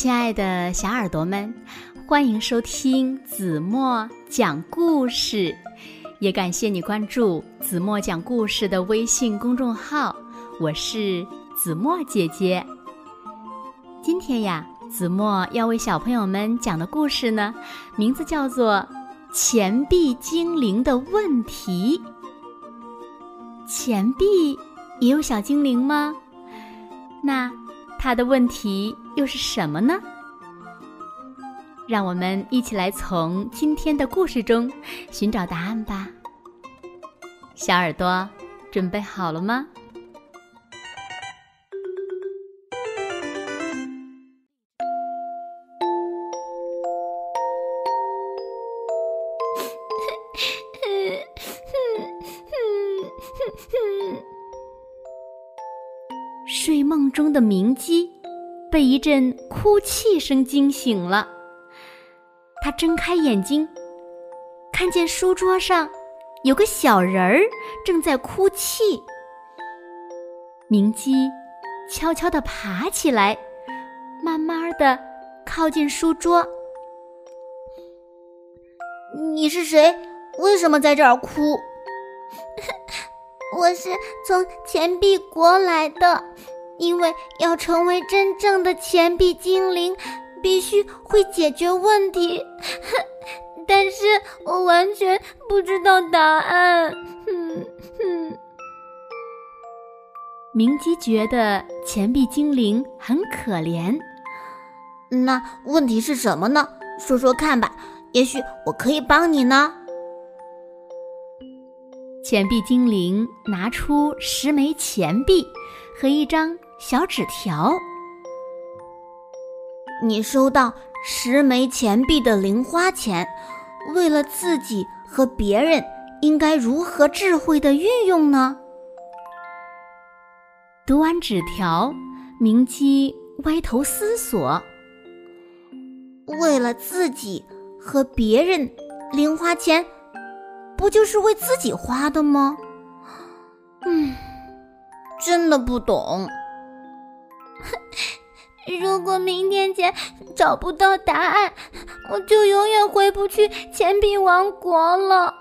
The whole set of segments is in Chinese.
亲爱的小耳朵们，欢迎收听子墨讲故事，也感谢你关注子墨讲故事的微信公众号。我是子墨姐姐。今天呀，子墨要为小朋友们讲的故事呢，名字叫做《钱币精灵的问题》。钱币也有小精灵吗？那？他的问题又是什么呢？让我们一起来从今天的故事中寻找答案吧。小耳朵准备好了吗？睡梦中的明基被一阵哭泣声惊醒了。他睁开眼睛，看见书桌上有个小人儿正在哭泣。明基悄悄地爬起来，慢慢地靠近书桌。你是谁？为什么在这儿哭？我是从钱币国来的。因为要成为真正的钱币精灵，必须会解决问题，但是我完全不知道答案。哼哼。明基觉得钱币精灵很可怜，那问题是什么呢？说说看吧，也许我可以帮你呢。钱币精灵拿出十枚钱币和一张。小纸条，你收到十枚钱币的零花钱，为了自己和别人，应该如何智慧的运用呢？读完纸条，明基歪头思索：为了自己和别人，零花钱不就是为自己花的吗？嗯，真的不懂。如果明天前找不到答案，我就永远回不去钱币王国了。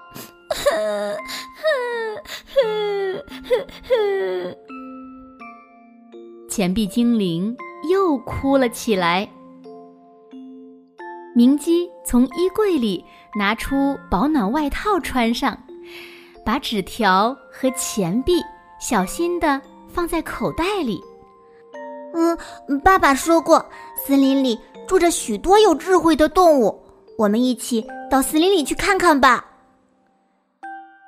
钱币精灵又哭了起来。明基从衣柜里拿出保暖外套穿上，把纸条和钱币小心的放在口袋里。嗯，爸爸说过，森林里住着许多有智慧的动物，我们一起到森林里去看看吧。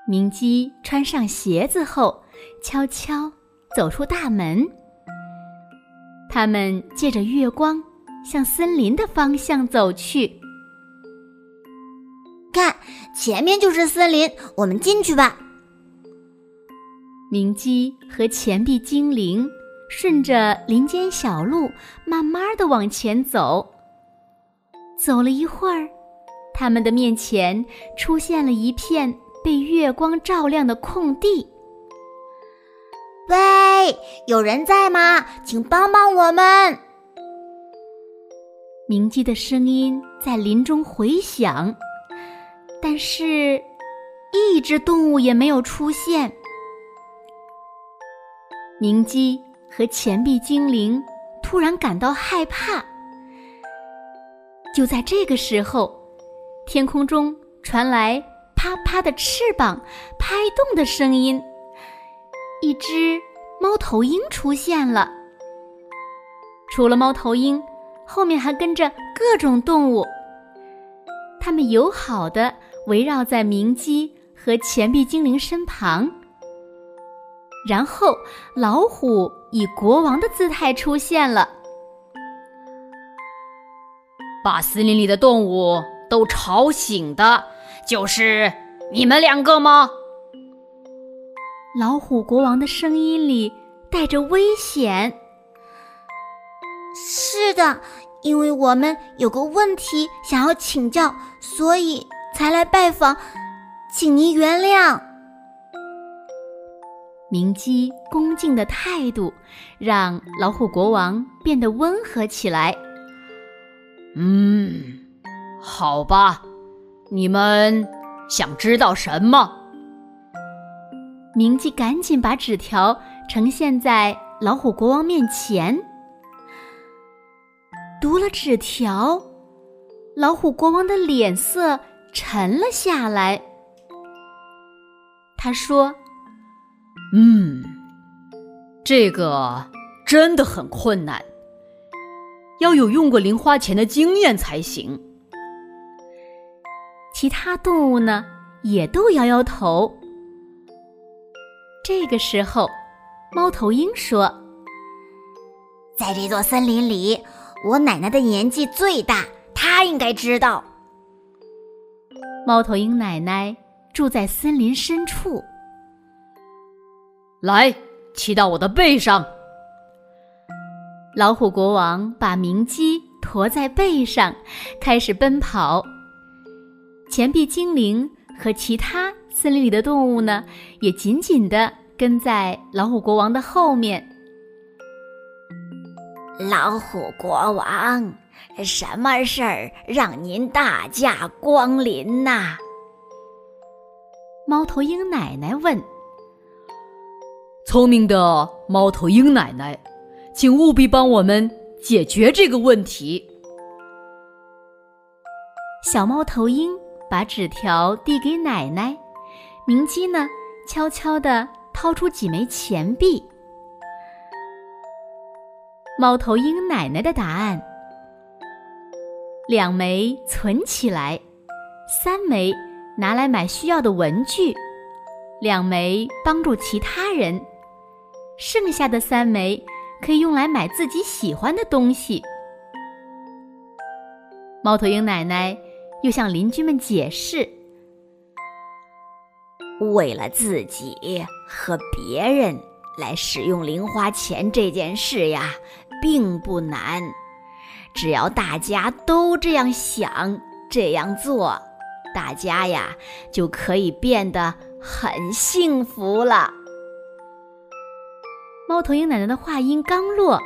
明基穿上鞋子后，悄悄走出大门。他们借着月光向森林的方向走去。看，前面就是森林，我们进去吧。明基和钱币精灵。顺着林间小路，慢慢的往前走。走了一会儿，他们的面前出现了一片被月光照亮的空地。喂，有人在吗？请帮帮我们！鸣鸡的声音在林中回响，但是，一只动物也没有出现。鸣鸡。和钱币精灵突然感到害怕。就在这个时候，天空中传来啪啪的翅膀拍动的声音，一只猫头鹰出现了。除了猫头鹰，后面还跟着各种动物。它们友好的围绕在明基和钱币精灵身旁。然后，老虎以国王的姿态出现了，把森林里的动物都吵醒的，就是你们两个吗？老虎国王的声音里带着危险。是的，因为我们有个问题想要请教，所以才来拜访，请您原谅。鸣鸡恭敬的态度，让老虎国王变得温和起来。嗯，好吧，你们想知道什么？明基赶紧把纸条呈现在老虎国王面前，读了纸条，老虎国王的脸色沉了下来。他说：“嗯，这个真的很困难，要有用过零花钱的经验才行。”其他动物呢，也都摇摇头。这个时候，猫头鹰说：“在这座森林里，我奶奶的年纪最大，她应该知道。”猫头鹰奶奶住在森林深处。来，骑到我的背上。老虎国王把明鸡驮在背上，开始奔跑。钱币精灵和其他。森林里的动物呢，也紧紧的跟在老虎国王的后面。老虎国王，什么事儿让您大驾光临呐？猫头鹰奶奶问。聪明的猫头鹰奶奶，请务必帮我们解决这个问题。小猫头鹰把纸条递给奶奶。明基呢，悄悄地掏出几枚钱币。猫头鹰奶奶的答案：两枚存起来，三枚拿来买需要的文具，两枚帮助其他人，剩下的三枚可以用来买自己喜欢的东西。猫头鹰奶奶又向邻居们解释。为了自己和别人来使用零花钱这件事呀，并不难。只要大家都这样想、这样做，大家呀就可以变得很幸福了。猫头鹰奶奶的话音刚落，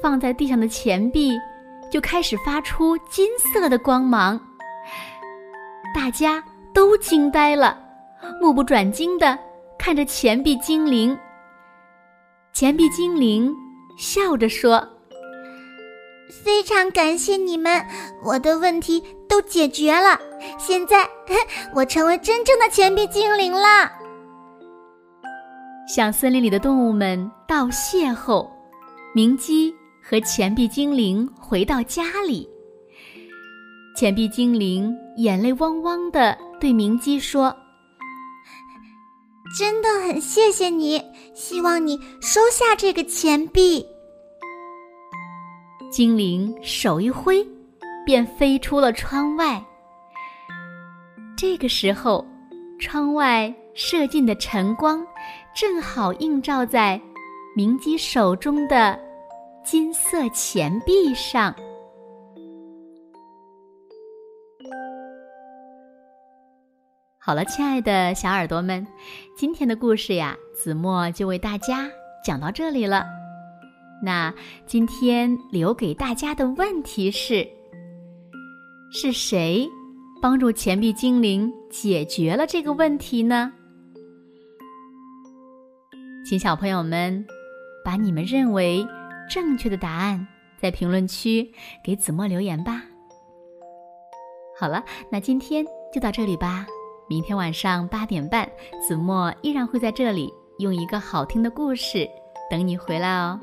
放在地上的钱币就开始发出金色的光芒，大家都惊呆了。目不转睛的看着钱币精灵。钱币精灵笑着说：“非常感谢你们，我的问题都解决了。现在 我成为真正的钱币精灵了。”向森林里的动物们道谢后，明基和钱币精灵回到家里。钱币精灵眼泪汪汪的对明基说。真的很谢谢你，希望你收下这个钱币。精灵手一挥，便飞出了窗外。这个时候，窗外射进的晨光，正好映照在明基手中的金色钱币上。好了，亲爱的小耳朵们，今天的故事呀，子墨就为大家讲到这里了。那今天留给大家的问题是：是谁帮助钱币精灵解决了这个问题呢？请小朋友们把你们认为正确的答案在评论区给子墨留言吧。好了，那今天就到这里吧。明天晚上八点半，子墨依然会在这里用一个好听的故事等你回来哦。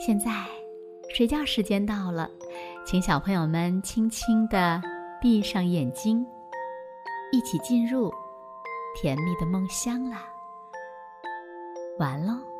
现在睡觉时间到了，请小朋友们轻轻地闭上眼睛，一起进入甜蜜的梦乡啦。完了。